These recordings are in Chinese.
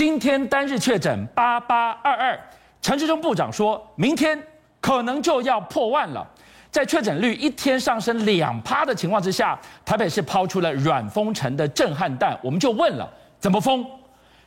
今天单日确诊八八二二，陈时中部长说明天可能就要破万了。在确诊率一天上升两趴的情况之下，台北市抛出了软封城的震撼弹。我们就问了，怎么封？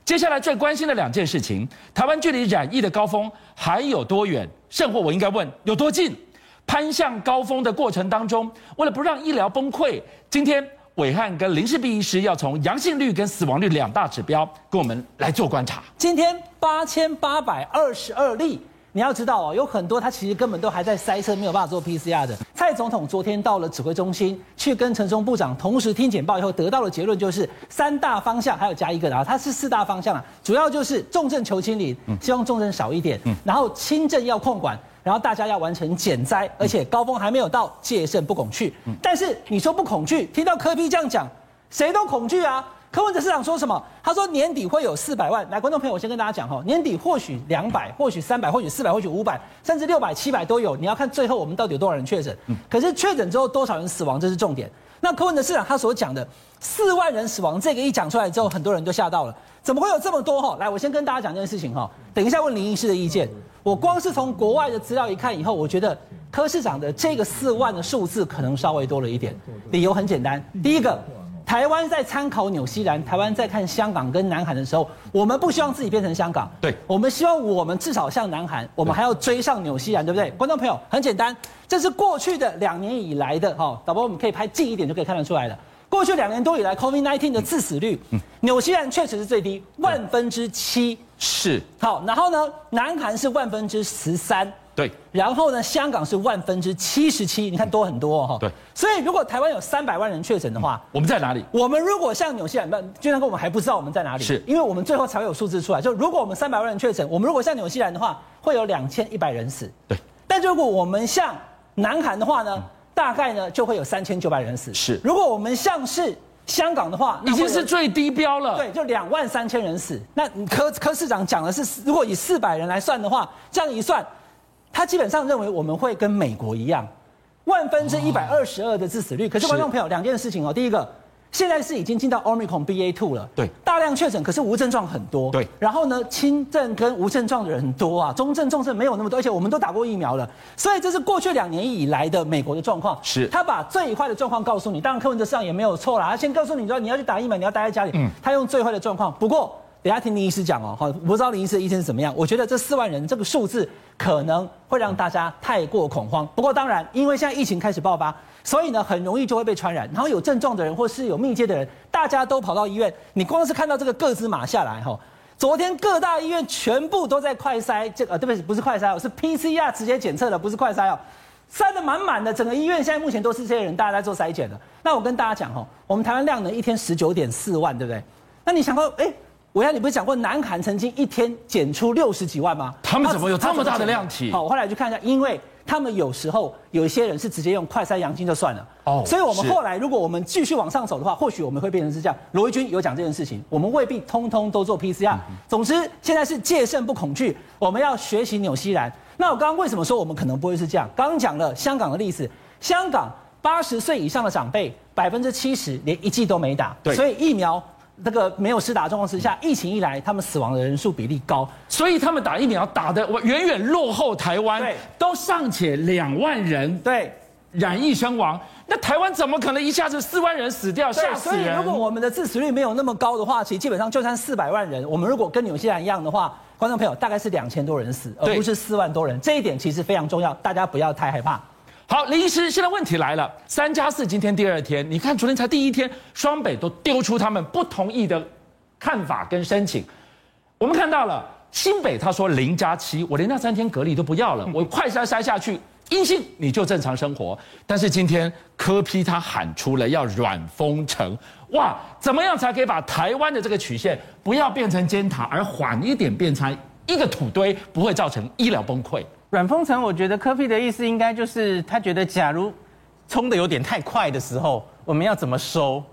接下来最关心的两件事情：台湾距离染疫的高峰还有多远？甚或我应该问，有多近？攀向高峰的过程当中，为了不让医疗崩溃，今天。暐瀚跟林世璧医师要从阳性率跟死亡率两大指标跟我们来做观察。今天八千八百二十二例，你要知道哦，有很多他其实根本都还在塞车，没有办法做 PCR 的。蔡总统昨天到了指挥中心，去跟陈时中部长同时听简报以后，得到的结论就是三大方向，还有加一个啊，它是四大方向啊，主要就是重症求清理，希望重症少一点，然后轻症要控管。然后大家要完成减灾，而且高峰还没有到，戒慎不恐惧。但是你说不恐惧，听到柯 P 这样讲，谁都恐惧啊。柯文哲市长说什么？他说年底会有四百万。来，观众朋友，我先跟大家讲哈，年底或许两百，或许三百，或许四百，或许五百，甚至六百、七百都有。你要看最后我们到底有多少人确诊。可是确诊之后多少人死亡，这是重点。那柯文的市长他所讲的四万人死亡，这个一讲出来之后，很多人都吓到了。怎么会有这么多？哈，来，我先跟大家讲这件事情哈。等一下问林医师的意见。我光是从国外的资料一看以后，我觉得柯市长的这个四万的数字可能稍微多了一点。理由很简单，第一个，台湾在参考纽西兰，台湾在看香港跟南韩的时候，我们不希望自己变成香港，对，我们希望我们至少像南韩，我们还要追上纽西兰，对不对？观众朋友，很简单，这是过去的两年以来的哈，导播我们可以拍近一点就可以看得出来了。过去两年多以来，COVID-19 的致死率，纽西兰确实是最低，万分之七。是。好，然后呢，南韩是万分之十三，对，然后呢，香港是万分之七十七，你看多很多哈、哦，对，所以如果台湾有三百万人确诊的话，我们在哪里？我们如果像纽西兰，那就那个我们还不知道我们在哪里，是。因为我们最后才会有数字出来。就如果我们三百万人确诊，我们如果像纽西兰的话，会有两千一百人死，对，但如果我们像南韩的话呢，嗯、大概呢就会有三千九百人死，是，如果我们像是。香港的话已经是最低标了，对，就两万三千人死。那柯柯市长讲的是，如果以四百人来算的话，这样一算，他基本上认为我们会跟美国一样，万分之一百二十二的致死率。可是观众朋友，两件事情哦，第一个。现在是已经进到 Omicron BA two 了，对，大量确诊，可是无症状很多，对。然后呢，轻症跟无症状的人很多啊，中症、重症没有那么多，而且我们都打过疫苗了，所以这是过去两年以来的美国的状况。是，他把最坏的状况告诉你，当然柯文哲上也没有错啦，他先告诉你说你要去打疫苗，你要待在家里，嗯，他用最坏的状况。不过。等下听林医师讲哦，好，不知道林医师的意见是怎么样？我觉得这四万人这个数字可能会让大家太过恐慌。不过当然，因为现在疫情开始爆发，所以呢，很容易就会被传染。然后有症状的人或是有密接的人，大家都跑到医院。你光是看到这个个资码下来哈，昨天各大医院全部都在快筛，这个对不起，不是快筛哦，是 PCR 直接检测的，不是快筛哦，塞得满满的，整个医院现在目前都是这些人，大家在做筛检的。那我跟大家讲哈，我们台湾量能一天十九点四万，对不对？那你想说，哎？我要你不是讲过南韩曾经一天检出六十几万吗？他们怎么有这么大的量体？好，我后来去看一下，因为他们有时候有一些人是直接用快筛阳性就算了。哦，所以我们后来如果我们继续往上走的话，或许我们会变成是这样。罗一军有讲这件事情，我们未必通通都做 PCR。总之，现在是戒慎不恐惧，我们要学习纽西兰。那我刚刚为什么说我们可能不会是这样？刚刚讲了香港的例子，香港八十岁以上的长辈百分之七十连一剂都没打，所以疫苗。这个没有施打状况之下，疫情一来，他们死亡的人数比例高，所以他们打疫苗打的我远远落后台湾，对，都尚且两万人对染疫身亡，那台湾怎么可能一下子四万人死掉，吓死人！所以如果我们的致死率没有那么高的话，其实基本上就算四百万人，我们如果跟纽西兰一样的话，观众朋友大概是两千多人死，而不是四万多人，这一点其实非常重要，大家不要太害怕。好，林医师，现在问题来了，三加四今天第二天，你看昨天才第一天，双北都丢出他们不同意的看法跟申请。我们看到了新北，他说零加 七，我连那三天隔离都不要了，我快筛筛下去，阴性你就正常生活。但是今天柯批他喊出了要软封城，哇，怎么样才可以把台湾的这个曲线不要变成尖塔，而缓一点变成一个土堆，不会造成医疗崩溃？软封城，我觉得科比的意思应该就是他觉得，假如冲的有点太快的时候，我们要怎么收？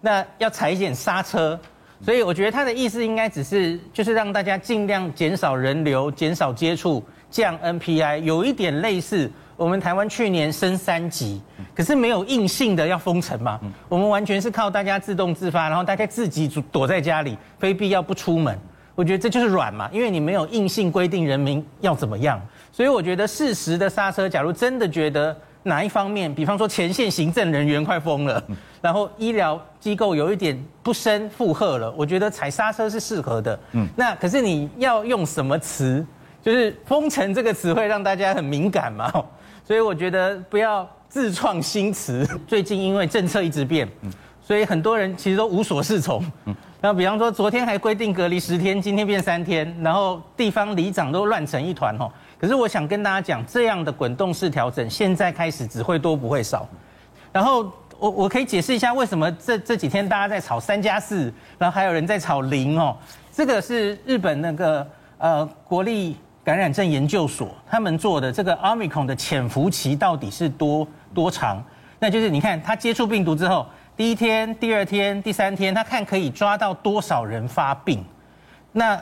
那要踩一点刹车。所以我觉得他的意思应该只是就是让大家尽量减少人流、减少接触、降 NPI，有一点类似我们台湾去年升三级，可是没有硬性的要封城嘛。我们完全是靠大家自动自发，然后大家自己躲在家里，非必要不出门。我觉得这就是软嘛，因为你没有硬性规定人民要怎么样，所以我觉得适时的刹车。假如真的觉得哪一方面，比方说前线行政人员快疯了，然后医疗机构有一点不胜负荷了，我觉得踩刹车是适合的。嗯，那可是你要用什么词？就是“封城”这个词会让大家很敏感嘛，所以我觉得不要自创新词。最近因为政策一直变，所以很多人其实都无所适从。那比方说，昨天还规定隔离十天，今天变三天，然后地方里长都乱成一团吼。可是我想跟大家讲，这样的滚动式调整，现在开始只会多不会少。然后我我可以解释一下，为什么这这几天大家在吵三加四，然后还有人在吵零哦。这个是日本那个呃国立感染症研究所他们做的这个 Omicron 的潜伏期到底是多多长？那就是你看他接触病毒之后。第一天、第二天、第三天，他看可以抓到多少人发病。那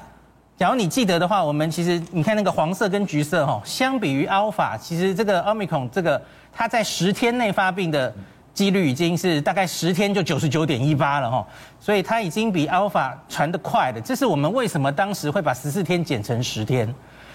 假如你记得的话，我们其实你看那个黄色跟橘色哈，相比于 Alpha，其实这个 Omicron 这个它在十天内发病的几率已经是大概十天就九十九点一八了哈，所以它已经比 Alpha 传得快的。这是我们为什么当时会把十四天减成十天。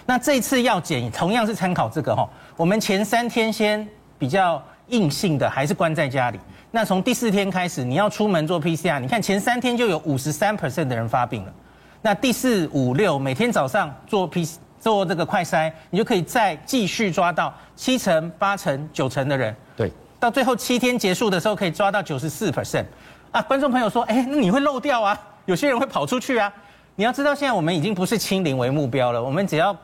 那这次要减，同样是参考这个哈，我们前三天先比较硬性的，还是关在家里。那从第四天开始，你要出门做 PCR，你看前三天就有五十三 percent 的人发病了。那第四、五、六每天早上做 P 做这个快筛，你就可以再继续抓到七成、八成、九成的人。对，到最后七天结束的时候，可以抓到九十四 percent。啊，观众朋友说，哎，那你会漏掉啊？有些人会跑出去啊。你要知道，现在我们已经不是清零为目标了，我们只要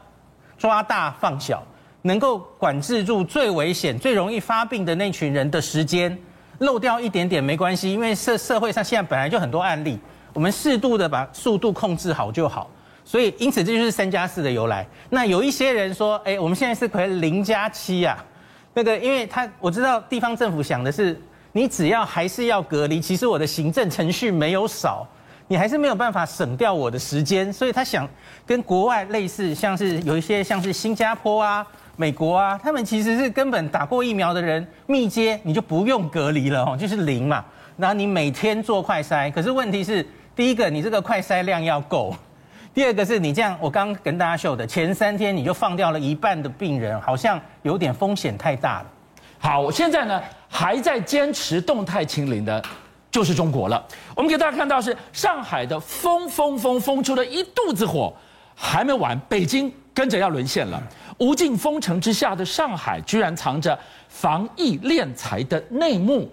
抓大放小，能够管制住最危险、最容易发病的那群人的时间。漏掉一点点没关系，因为社社会上现在本来就很多案例，我们适度的把速度控制好就好。所以，因此这就是三加四的由来。那有一些人说，哎，我们现在是可以零加七啊，那个，因为他我知道地方政府想的是，你只要还是要隔离，其实我的行政程序没有少，你还是没有办法省掉我的时间，所以他想跟国外类似，像是有一些像是新加坡啊。美国啊，他们其实是根本打过疫苗的人密接，你就不用隔离了哦，就是零嘛。然后你每天做快筛，可是问题是，第一个你这个快筛量要够，第二个是你这样，我刚跟大家秀的前三天你就放掉了一半的病人，好像有点风险太大了。好，现在呢还在坚持动态清零的，就是中国了。我们给大家看到是上海的封封封封出了一肚子火，还没完，北京跟着要沦陷了。无尽封城之下的上海，居然藏着防疫敛财的内幕，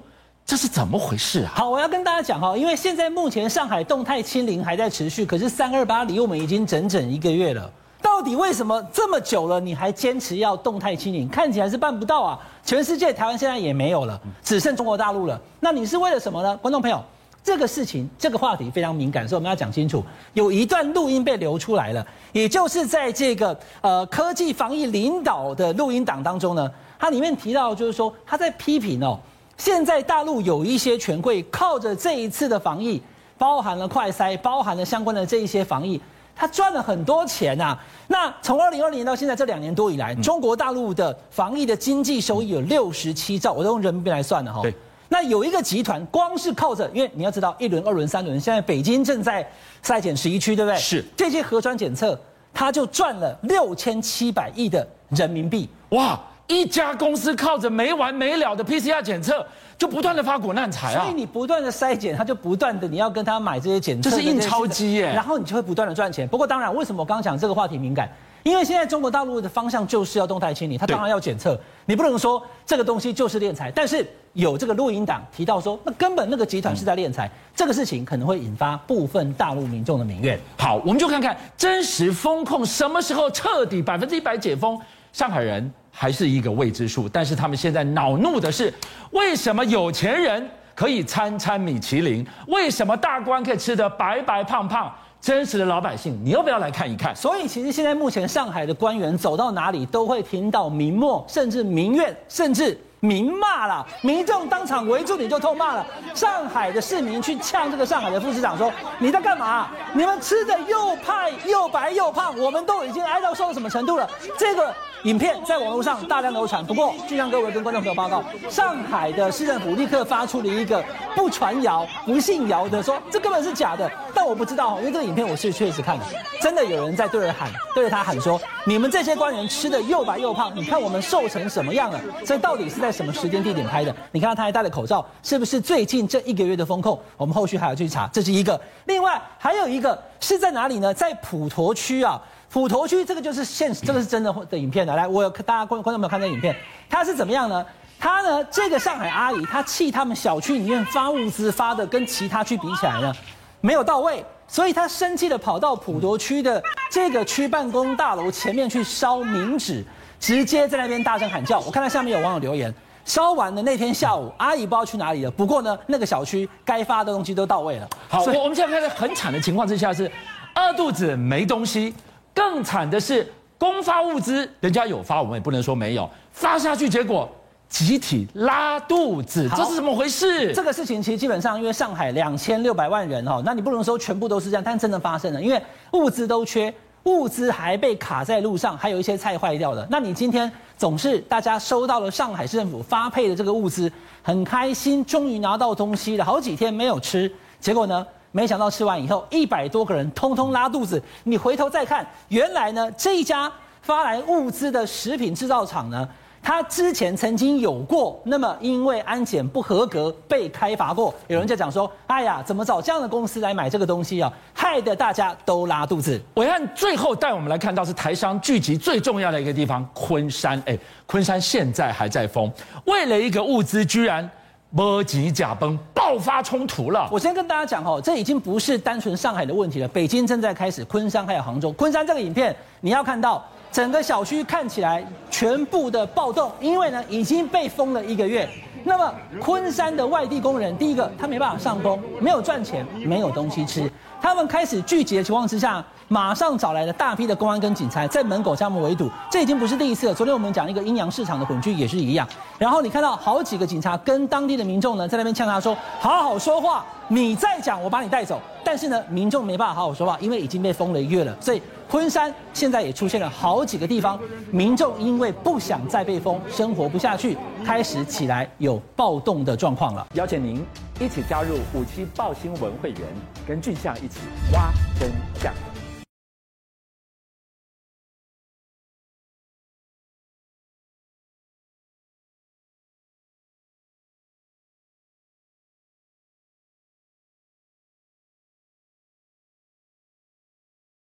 这是怎么回事啊？好，我要跟大家讲哈，因为现在目前上海动态清零还在持续，可是三二八离我们已经整整一个月了。到底为什么这么久了，你还坚持要动态清零？看起来是办不到啊！全世界台湾现在也没有了，只剩中国大陆了。那你是为了什么呢？观众朋友？这个事情，这个话题非常敏感，所以我们要讲清楚。有一段录音被流出来了，也就是在这个呃科技防疫领导的录音档当中呢，它里面提到就是说他在批评哦，现在大陆有一些权贵靠着这一次的防疫，包含了快筛，包含了相关的这一些防疫，他赚了很多钱呐。那从二零二零年到现在这两年多以来，中国大陆的防疫的经济收益有六十七兆，我都用人民币来算的哈。对。那有一个集团，光是靠着，因为你要知道，一轮、二轮、三轮，现在北京正在筛检十一区，对不对？是这些核酸检测，他就赚了六千七百亿的人民币。哇！一家公司靠着没完没了的 PCR 检测，就不断的发国难财啊！所以你不断的筛检，他就不断的你要跟他买这些检测，这是印钞机耶。然后你就会不断的赚钱。不过当然，为什么我刚刚讲这个话题敏感？因为现在中国大陆的方向就是要动态清理，他当然要检测。你不能说这个东西就是敛财，但是有这个录音档提到说，那根本那个集团是在敛财，这个事情可能会引发部分大陆民众的民怨。好，我们就看看真实风控什么时候彻底百分之一百解封，上海人还是一个未知数。但是他们现在恼怒的是，为什么有钱人可以餐餐米其林，为什么大官可以吃得白白胖胖？真实的老百姓，你要不要来看一看？所以，其实现在目前上海的官员走到哪里，都会听到民末，甚至民怨，甚至明骂了，民众当场围住你就痛骂了。上海的市民去呛这个上海的副市长说：“你在干嘛？你们吃的又派又白又胖，我们都已经挨到瘦到什么程度了？”这个。影片在网络上大量流传，不过，就像各位跟观众朋友报告，上海的市政府立刻发出了一个不传谣、不信谣的说，这根本是假的。但我不知道，因为这个影片我是确实看的，真的有人在对着喊，对着他喊说，你们这些官员吃的又白又胖，你看我们瘦成什么样了？这到底是在什么时间地点拍的？你看他还戴了口罩，是不是最近这一个月的风控？我们后续还要去查，这是一个。另外还有一个是在哪里呢？在普陀区啊。普陀区这个就是现实，这个是真的的影片的。来，我有大家观观众有没有看这影片？他是怎么样呢？他呢，这个上海阿姨，她气他们小区里面发物资发的跟其他区比起来呢，没有到位，所以她生气的跑到普陀区的这个区办公大楼前面去烧冥纸，直接在那边大声喊叫。我看到下面有网友留言，烧完的那天下午，阿姨不知道去哪里了。不过呢，那个小区该发的东西都到位了。好，我我们现在看到很惨的情况之下是饿肚子没东西。更惨的是，公发物资，人家有发，我们也不能说没有发下去，结果集体拉肚子，这是怎么回事？这个事情其实基本上，因为上海两千六百万人哈，那你不能说全部都是这样，但真的发生了，因为物资都缺，物资还被卡在路上，还有一些菜坏掉了。那你今天总是大家收到了上海市政府发配的这个物资，很开心，终于拿到东西了，好几天没有吃，结果呢？没想到吃完以后，一百多个人通通拉肚子。你回头再看，原来呢，这一家发来物资的食品制造厂呢，他之前曾经有过，那么因为安检不合格被开罚过。有人就讲说，哎呀，怎么找这样的公司来买这个东西啊？害得大家都拉肚子。暐瀚最后带我们来看到是台商聚集最重要的一个地方——昆山。哎，昆山现在还在封，为了一个物资，居然。波及甲崩，爆发冲突了。我先跟大家讲哦，这已经不是单纯上海的问题了。北京正在开始，昆山还有杭州。昆山这个影片，你要看到整个小区看起来全部的暴动，因为呢已经被封了一个月。那么昆山的外地工人，第一个他没办法上工，没有赚钱，没有东西吃。他们开始聚集的情况之下。马上找来了大批的公安跟警察，在门口将他们围堵。这已经不是第一次了。昨天我们讲一个阴阳市场的混居也是一样。然后你看到好几个警察跟当地的民众呢，在那边呛他说：“好好说话，你再讲我把你带走。”但是呢，民众没办法好好说话，因为已经被封了一月了。所以昆山现在也出现了好几个地方，民众因为不想再被封，生活不下去，开始起来有暴动的状况了。邀请您一起加入虎七报新闻会员，跟俊相一起挖真相。